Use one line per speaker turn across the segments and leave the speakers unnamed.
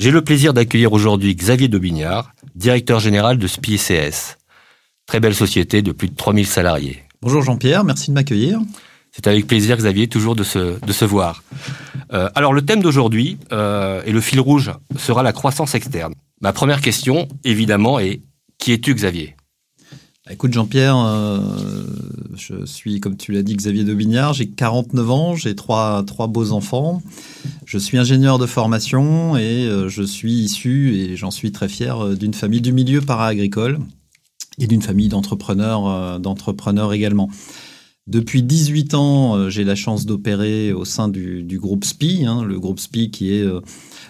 J'ai le plaisir d'accueillir aujourd'hui Xavier Daubignard, directeur général de SPICS. Très belle société de plus de 3000 salariés.
Bonjour Jean-Pierre, merci de m'accueillir.
C'est avec plaisir, Xavier, toujours de se, de se voir. Euh, alors, le thème d'aujourd'hui, euh, et le fil rouge, sera la croissance externe. Ma première question, évidemment, est qui es-tu, Xavier?
Écoute Jean-Pierre, euh, je suis, comme tu l'as dit, Xavier Daubignard, j'ai 49 ans, j'ai trois, trois beaux enfants. Je suis ingénieur de formation et euh, je suis issu, et j'en suis très fier, euh, d'une famille du milieu para-agricole et d'une famille d'entrepreneurs, euh, d'entrepreneurs également. Depuis 18 ans, j'ai la chance d'opérer au sein du, groupe SPI, hein, le groupe SPI qui est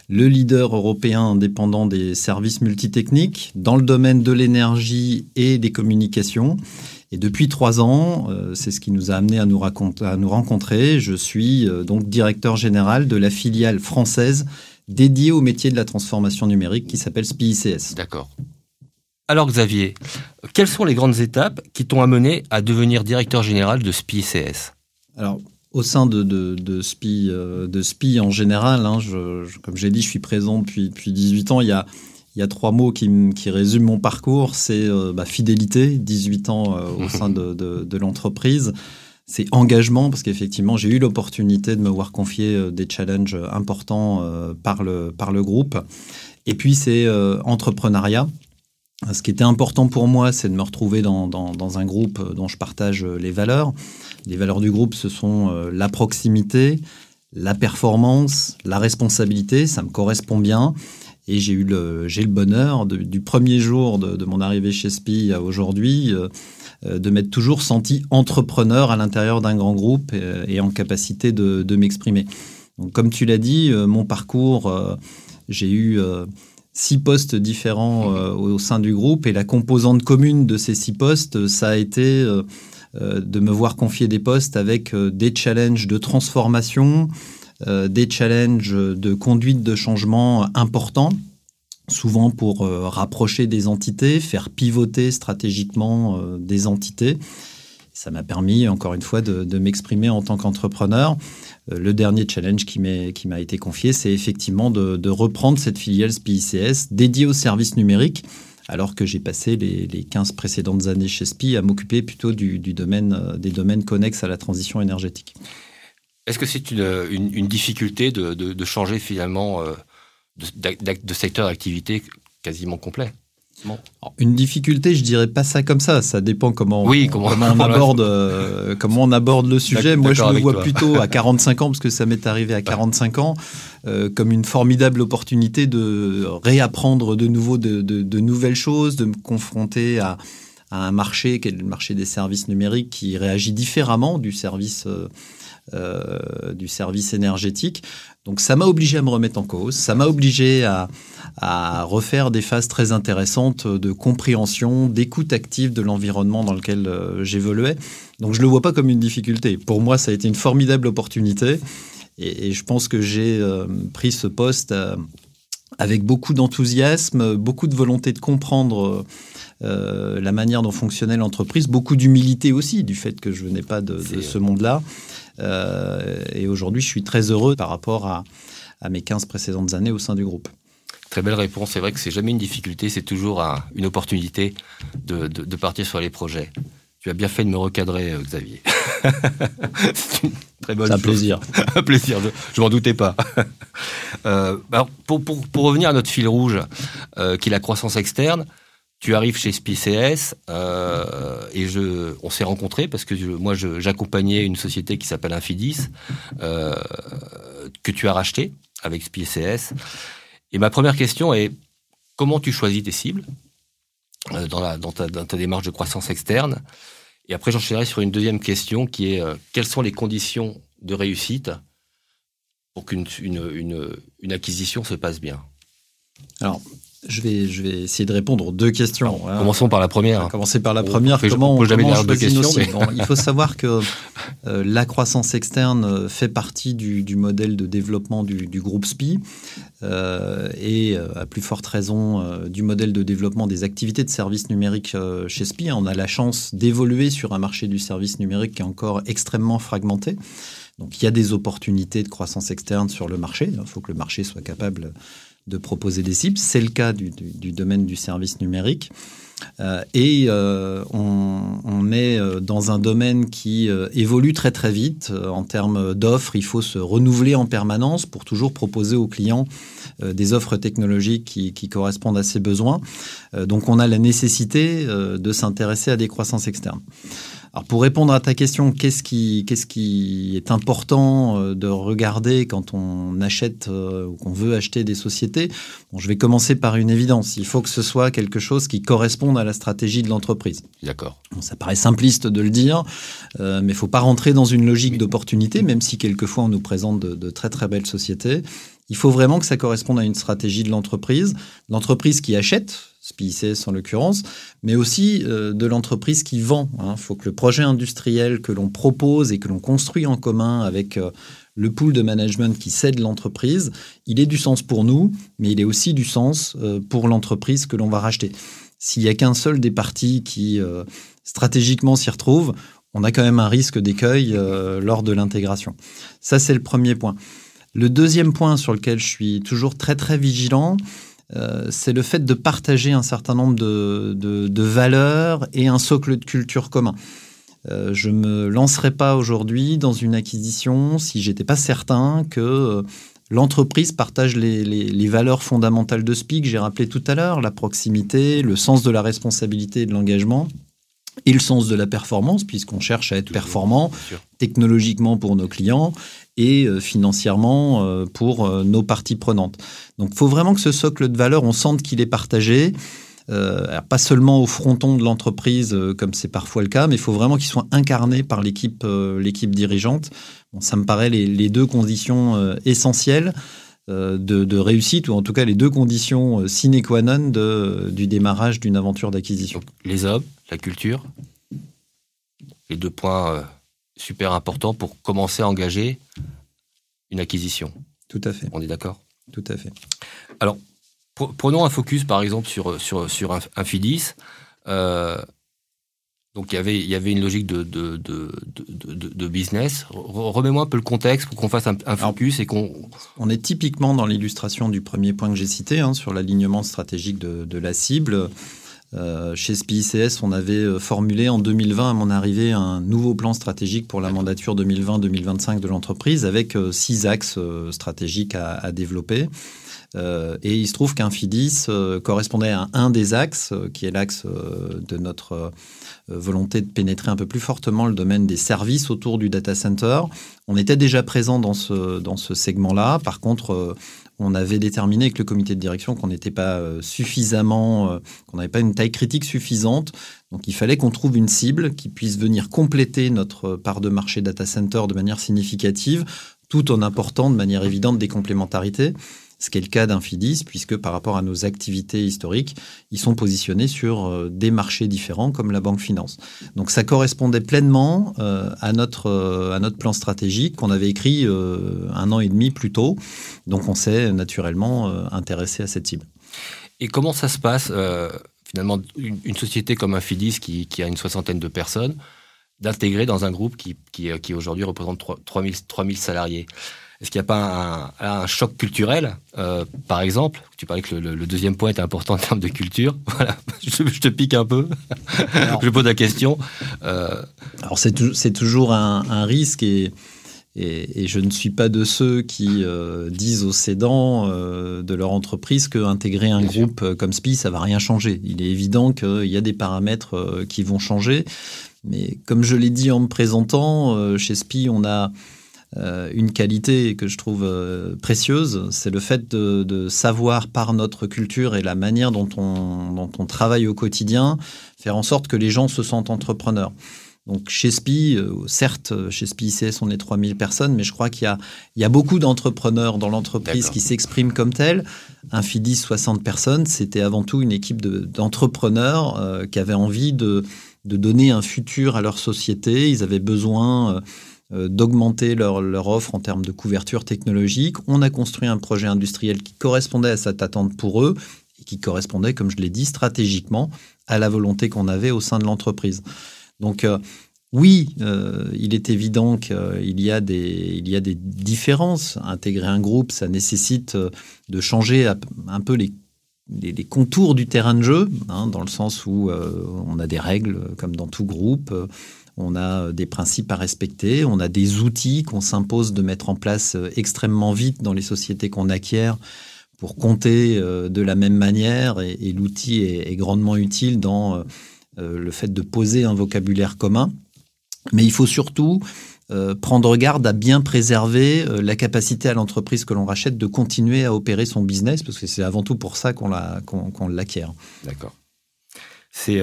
le leader européen indépendant des services multitechniques dans le domaine de l'énergie et des communications. Et depuis trois ans, euh, c'est ce qui nous a amené à nous, raconter, à nous rencontrer. Je suis euh, donc directeur général de la filiale française dédiée au métier de la transformation numérique qui s'appelle SPICS.
D'accord. Alors, Xavier, quelles sont les grandes étapes qui t'ont amené à devenir directeur général de SPICS
Alors, au sein de, de, de, SPI, euh, de SPI en général, hein, je, je, comme j'ai dit, je suis présent depuis, depuis 18 ans. Il y a, il y a trois mots qui, qui résument mon parcours. C'est euh, bah, fidélité, 18 ans euh, au sein de, de, de l'entreprise. C'est engagement, parce qu'effectivement, j'ai eu l'opportunité de me voir confier euh, des challenges importants euh, par, le, par le groupe. Et puis, c'est entrepreneuriat. Ce qui était important pour moi, c'est de me retrouver dans, dans, dans, un groupe dont je partage les valeurs. Les valeurs du groupe, ce sont la proximité, la performance, la responsabilité. Ça me correspond bien. Et j'ai eu le, j'ai le bonheur du premier jour de, mon arrivée chez SPI à aujourd'hui euh, de m'être toujours senti entrepreneur à l'intérieur d'un grand groupe et, et, en capacité de, m'exprimer. Donc, comme tu l'as dit, euh, mon parcours, euh, j'ai eu six postes différents euh, au sein du groupe et la composante commune de ces six postes, ça a été euh, de me voir confier des postes avec euh, des challenges de transformation, euh, des challenges de conduite de changement importants, souvent pour euh, rapprocher des entités, faire pivoter stratégiquement euh, des entités. Ça m'a permis, encore une fois, de, m'exprimer en tant qu'entrepreneur. Euh, le dernier challenge qui m'a été confié, c'est effectivement de, reprendre cette filiale SPICS dédiée aux services numériques, alors que j'ai passé les, les, 15 précédentes années chez SPI à m'occuper plutôt du, domaine, euh, des domaines connexes à la transition énergétique.
Est-ce que c'est une, une, une, difficulté de, de, de changer finalement euh, de, de secteur d'activité quasiment complet?
Bon. Une difficulté, je dirais pas ça comme ça. Ça dépend comment,
oui,
comment, comment on aborde euh, comment on aborde le sujet. Moi, je le vois toi. plutôt à 45 ans parce que ça m'est arrivé à 45 ans euh, comme une formidable opportunité de réapprendre de nouveau de, de, de nouvelles choses, de me confronter à, à, un marché qui est le marché des services numériques qui réagit différemment du service euh, euh, du service énergétique. Donc ça m'a obligé à me remettre en cause, ça m'a obligé à, à, refaire des phases très intéressantes de compréhension, d'écoute active de l'environnement dans lequel euh, j'évoluais. Donc je ne le vois pas comme une difficulté. Pour moi, ça a été une formidable opportunité et, et je pense que j'ai euh, pris ce poste avec beaucoup d'enthousiasme, beaucoup de volonté de comprendre euh, la manière dont fonctionnait l'entreprise, beaucoup d'humilité aussi du fait que je venais pas de, de ce monde-là. Euh, et aujourd'hui, je suis très heureux par rapport à, à, mes 15 précédentes années au sein du groupe.
Très belle réponse. C'est vrai que c'est jamais une difficulté, c'est toujours un, une opportunité de, de, de, partir sur les projets. Tu as bien fait de me recadrer, euh, Xavier.
c'est une très bonne. C'est un chose. plaisir.
un plaisir. Je m'en doutais pas. euh, alors pour, pour, pour, revenir à notre fil rouge, euh, qui est la croissance externe, tu arrives chez SPCS euh, et je, on s'est rencontrés parce que moi j'accompagnais une société qui s'appelle Infidis euh, que tu as racheté avec SPCS. Et ma première question est comment tu choisis tes cibles euh, dans, ta, dans démarche de croissance externe? Et après j'enchaînerai sur une deuxième question qui est quelles sont les conditions de réussite pour qu'une une, une, une acquisition se passe bien?
Alors, je vais, je vais essayer de répondre aux deux questions.
Commençons par la première.
commencer par la première. comment on, jamais comment deux questions, Il faut savoir que euh, la croissance externe euh, fait partie du, du modèle de développement du, du groupe SPI euh, et à plus forte raison euh, du modèle de développement des activités de services numériques chez SPI. On a la chance d'évoluer sur un marché du service numérique qui est encore extrêmement fragmenté. Donc il y a des opportunités de croissance externe sur le marché. Il faut que le marché soit capable de proposer des cibles. C'est le cas du, domaine du service numérique. Euh, et euh, on, est euh, dans un domaine qui évolue très très vite en termes d'offres. Il faut se renouveler en permanence pour toujours proposer aux clients des offres technologiques qui, qui, correspondent à ses besoins. donc on a la nécessité de s'intéresser à des croissances externes. Alors pour répondre à ta question, qu'est-ce qui, qu'est-ce qui est important euh, de regarder quand on achète euh, ou qu'on veut acheter des sociétés? Bon, Je vais commencer par une évidence. Il faut que ce soit quelque chose qui corresponde à la stratégie de l'entreprise.
D'accord.
Bon, ça paraît simpliste de le dire, euh, mais il faut pas rentrer dans une logique d'opportunité, même si quelquefois on nous présente de, de très très belles sociétés. Il faut vraiment que ça corresponde à une stratégie de l'entreprise. L'entreprise qui achète, SPICS en l'occurrence, mais aussi euh, de l'entreprise qui vend. Il hein. faut que le projet industriel que l'on propose et que l'on construit en commun avec euh, le pool de management qui cède l'entreprise, il ait du sens pour nous, mais il ait aussi du sens euh, pour l'entreprise que l'on va racheter. S'il n'y a qu'un seul des parties qui stratégiquement s'y retrouve, on a quand même un risque d'écueil lors de l'intégration. Ça, c'est le premier point. Le deuxième point sur lequel je suis toujours très très vigilant, euh, c'est le fait de partager un certain nombre de, valeurs et un socle de culture commun. Euh, je me lancerai pas aujourd'hui dans une acquisition si j'étais pas certain que euh, l'entreprise partage les, valeurs fondamentales de SPI que j'ai rappelé tout à l'heure, la proximité, le sens de la responsabilité et de l'engagement et le sens de la performance, puisqu'on cherche à être performant technologiquement pour nos clients et euh, financièrement euh, pour euh, nos parties prenantes. Donc il faut vraiment que ce socle de valeur, on sente qu'il est partagé. pas seulement au fronton de l'entreprise, comme c'est parfois le cas, mais il faut vraiment qu'il soit incarné par l'équipe l'équipe dirigeante. Bon, ça me paraît les, deux conditions essentielles de, de, réussite, ou en tout cas les deux conditions sine qua non de, du démarrage d'une aventure d'acquisition.
Les hommes, la culture, les deux points super important pour commencer à engager une acquisition.
Tout à fait.
On est d'accord?
Tout à fait.
Alors, prenons un focus par exemple sur, sur, sur un, euh, donc il y avait, il y avait une logique de, de, de, de, business. Remets-moi un peu le contexte pour qu'on fasse un, focus et qu'on...
On est typiquement dans l'illustration du premier point que j'ai cité, hein, sur l'alignement stratégique de, la cible. Euh, chez SPICS, on avait euh, formulé en 2020, à mon arrivée, un nouveau plan stratégique pour la mandature 2020-2025 de l'entreprise avec euh, six axes stratégiques à, développer. Et il se trouve qu'un FIDIS correspondait à un des axes, qui est l'axe de notre volonté de pénétrer un peu plus fortement le domaine des services autour du data center. On était déjà présent dans ce, dans ce segment-là. Par contre, on avait déterminé avec le comité de direction qu'on n'était pas euh, suffisamment, euh, qu'on n'avait pas une taille critique suffisante. Donc il fallait qu'on trouve une cible qui puisse venir compléter notre part de marché data center de manière significative, tout en apportant de manière évidente des complémentarités ce qui est le cas d'Infidis, puisque par rapport à nos activités historiques, ils sont positionnés sur euh, des marchés différents comme la banque finance. Donc ça correspondait pleinement euh, à, notre, euh, à notre plan stratégique qu'on avait écrit un an et demi plus tôt. Donc on s'est naturellement intéressé à cette cible.
Et comment ça se passe finalement une, société comme Infidis qui, qui, a une soixantaine de personnes d'intégrer dans un groupe qui, qui, qui aujourd'hui représente 3000, 3000 salariés? Est-ce qu'il n'y a pas un, choc culturel euh, Par exemple, tu parlais que le, deuxième point était important en termes de culture. Voilà, je, te pique un peu. je pose la question.
Euh, Alors c'est toujours un, risque et, et, je ne suis pas de ceux qui euh, disent aux cédants de leur entreprise qu'intégrer un groupe comme SPI, ça va rien changer. Il est évident qu'il y a des paramètres qui vont changer. Mais comme je l'ai dit en me présentant, chez SPI, on a euh, une qualité que je trouve euh, précieuse, c'est le fait de, savoir par notre culture et la manière dont on, dont on travaille au quotidien, faire en sorte que les gens se sentent entrepreneurs. Donc chez SPI, euh, certes, chez SPI ICS, on est 3000 personnes, mais je crois qu'il y a, il y a beaucoup d'entrepreneurs dans l'entreprise qui s'expriment comme tels. Un FIDIS, 60 personnes, c'était avant tout une équipe d'entrepreneurs qui avaient envie de, de donner un futur à leur société. Ils avaient besoin d'augmenter leur, offre en termes de couverture technologique. On a construit un projet industriel qui correspondait à cette attente pour eux et qui correspondait, comme je l'ai dit, stratégiquement à la volonté qu'on avait au sein de l'entreprise. Donc euh, oui, euh, il est évident qu'il y, a des, différences. Intégrer un groupe, ça nécessite de changer un peu les les, contours du terrain de jeu, hein, dans le sens où on a des règles comme dans tout groupe, on a des principes à respecter, on a des outils qu'on s'impose de mettre en place euh, extrêmement vite dans les sociétés qu'on acquiert pour compter euh, de la même manière et, l'outil est, grandement utile dans euh, le fait de poser un vocabulaire commun. Mais il faut surtout prendre garde à bien préserver la capacité à l'entreprise que l'on rachète de continuer à opérer son business, parce que c'est avant tout pour ça qu'on l'acquiert.
D'accord. C'est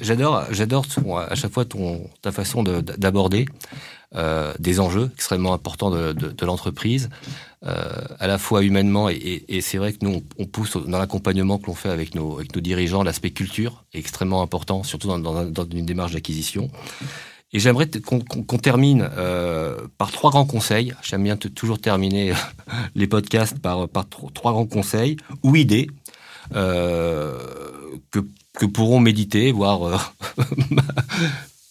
J'adore, j'adore à chaque fois ton, ta façon d'aborder euh, des enjeux extrêmement importants de, de, de l'entreprise, euh, à la fois humainement et, et, c'est vrai que nous on, pousse dans l'accompagnement que l'on fait avec nos, avec nos dirigeants, l'aspect culture est extrêmement important, surtout dans, dans, dans une démarche d'acquisition. Et j'aimerais qu'on termine euh, par trois grands conseils. J'aime bien toujours terminer les podcasts par, par trois grands conseils ou idées euh, que que pourront méditer, voire euh,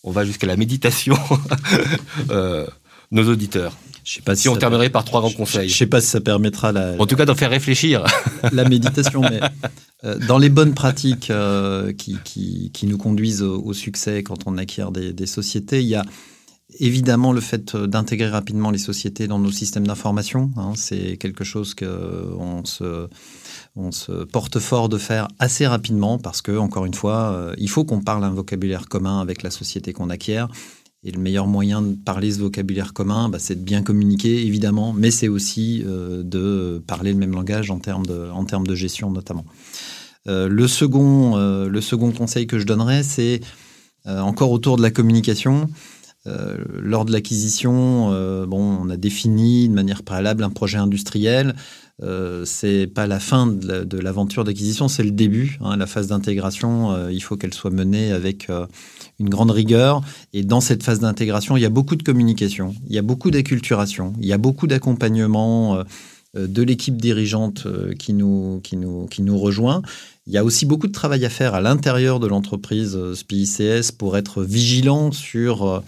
on va jusqu'à la méditation, euh, nos auditeurs. Je sais pas si, on terminerait par trois grands conseils.
Je sais pas si ça permettra la.
En tout cas, d'en faire réfléchir.
la méditation, mais euh, dans les bonnes pratiques qui, qui, qui, nous conduisent au, succès quand on acquiert des, des, sociétés, il y a évidemment le fait d'intégrer rapidement les sociétés dans nos systèmes d'information. Hein, c'est quelque chose qu'on se on se porte fort de faire assez rapidement parce que, encore une fois, euh, il faut qu'on parle un vocabulaire commun avec la société qu'on acquiert. Et le meilleur moyen de parler ce vocabulaire commun, bah, c'est de bien communiquer, évidemment, mais c'est aussi euh, de parler le même langage en termes de, gestion, notamment. Euh, le, second, le second conseil que je donnerais, c'est encore autour de la communication. Lors de l'acquisition, bon, on a défini de manière préalable un projet industriel. Euh, c'est pas la fin de l'aventure d'acquisition, c'est le début. Hein, la phase d'intégration, euh, il faut qu'elle soit menée avec euh, une grande rigueur. Et dans cette phase d'intégration, il y a beaucoup de communication, il y a beaucoup d'acculturation, il y a beaucoup d'accompagnement de l'équipe dirigeante qui nous, qui, nous, qui nous rejoint. Il y a aussi beaucoup de travail à faire à l'intérieur de l'entreprise SPICS pour être vigilant sur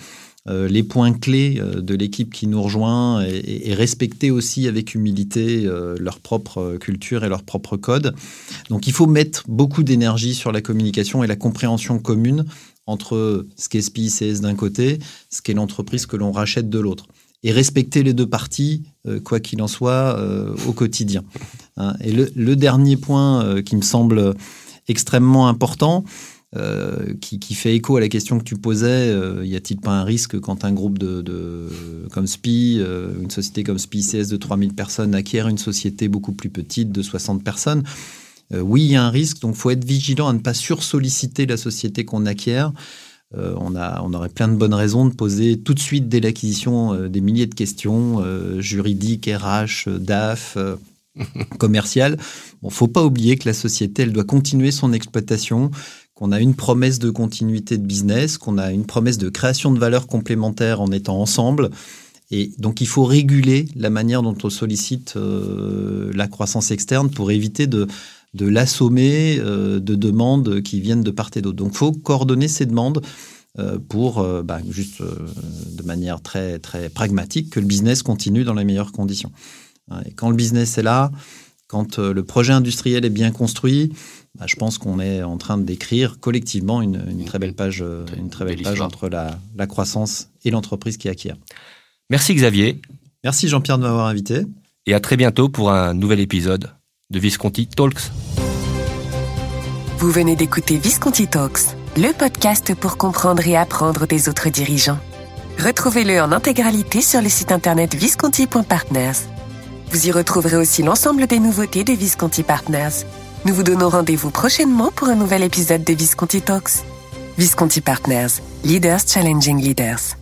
euh, les points clés euh, de l'équipe qui nous rejoint et, respecter aussi avec humilité euh, leur propre culture et leur propre code. Donc il faut mettre beaucoup d'énergie sur la communication et la compréhension commune entre ce qu'est SPICS d'un côté, ce qu'est l'entreprise que l'on rachète de l'autre. Et respecter les deux parties, quoi qu'il en soit, au quotidien. Hein. Et le, dernier point qui me semble extrêmement important, euh, qui, fait écho à la question que tu posais, euh, y a-t-il pas un risque quand un groupe de, comme SPI, euh, une société comme SPI CS de 3000 personnes acquiert une société beaucoup plus petite de 60 personnes Oui, il y a un risque, donc il faut être vigilant à ne pas sursolliciter la société qu'on acquiert. on, a, on aurait plein de bonnes raisons de poser tout de suite dès l'acquisition des milliers de questions juridiques, RH, DAF, commerciales. Bon, faut pas oublier que la société, elle doit continuer son exploitation, qu'on a une promesse de continuité de business, qu'on a une promesse de création de valeur complémentaire en étant ensemble. Et donc il faut réguler la manière dont on sollicite euh, la croissance externe pour éviter de, de l'assommer euh, de demandes qui viennent de part et d'autre. Donc il faut coordonner ces demandes euh, pour, bah, juste de manière très, très pragmatique, que le business continue dans les meilleures conditions. Et quand le business est là, quand le projet industriel est bien construit, bah, je pense qu'on est en train de décrire collectivement une, très belle page, euh, une très belle page entre la, la croissance et l'entreprise qui acquiert.
Merci Xavier.
Merci Jean-Pierre de m'avoir invité.
Et à très bientôt pour un nouvel épisode de Visconti Talks.
Vous venez d'écouter Visconti Talks, le podcast pour comprendre et apprendre des autres dirigeants. Retrouvez-le en intégralité sur le site internet visconti.partners. Vous y retrouverez aussi l'ensemble des nouveautés de Visconti Partners nous vous donnons rendez-vous prochainement pour un nouvel épisode de Visconti Talks. Visconti Partners, Leaders Challenging Leaders.